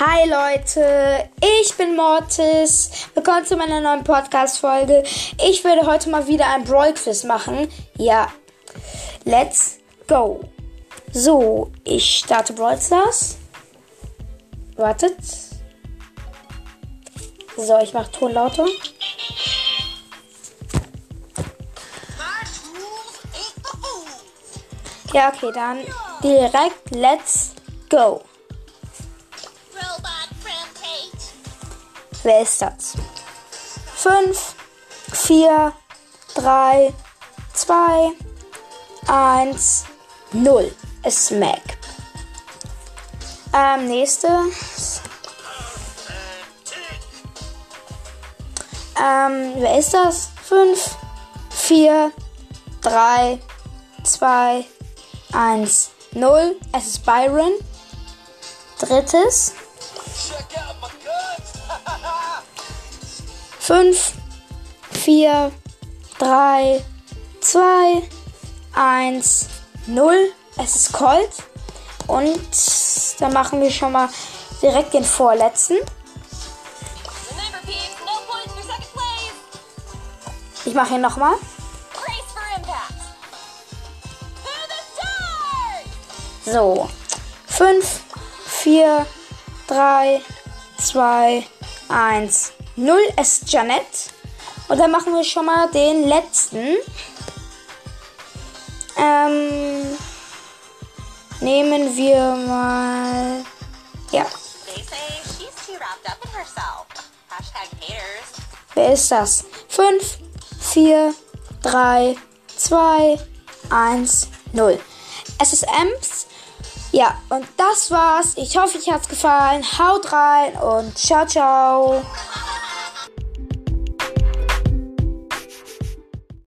Hi Leute, ich bin Mortis. Willkommen zu meiner neuen Podcast-Folge. Ich werde heute mal wieder ein Brawl-Quiz machen. Ja, let's go. So, ich starte Brawl Stars. Wartet. So, ich mache Ton lauter. Ja, okay, dann direkt let's go. Wer ist das? 5, 4, 3, 2, 1, 0. Es Mac. Ähm, nächstes. Ähm, wer ist das? 5, 4, 3, 2, 1, 0. Es ist Byron. Drittes. 5, 4, 3, 2, 1, 0. Es ist Colt. Und dann machen wir schon mal direkt den vorletzten. Ich mache ihn nochmal. So. 5, 4, 3, 2, 1, 0. Es ist Janet. Und dann machen wir schon mal den letzten. Ähm, nehmen wir mal. Ja. They say she's too wrapped up in herself. Hashtag haters. Wer ist das? 5, 4, 3, 2, 1, 0. Es ist Ems. Ja, und das war's. Ich hoffe, euch hat's gefallen. Haut rein und ciao, ciao.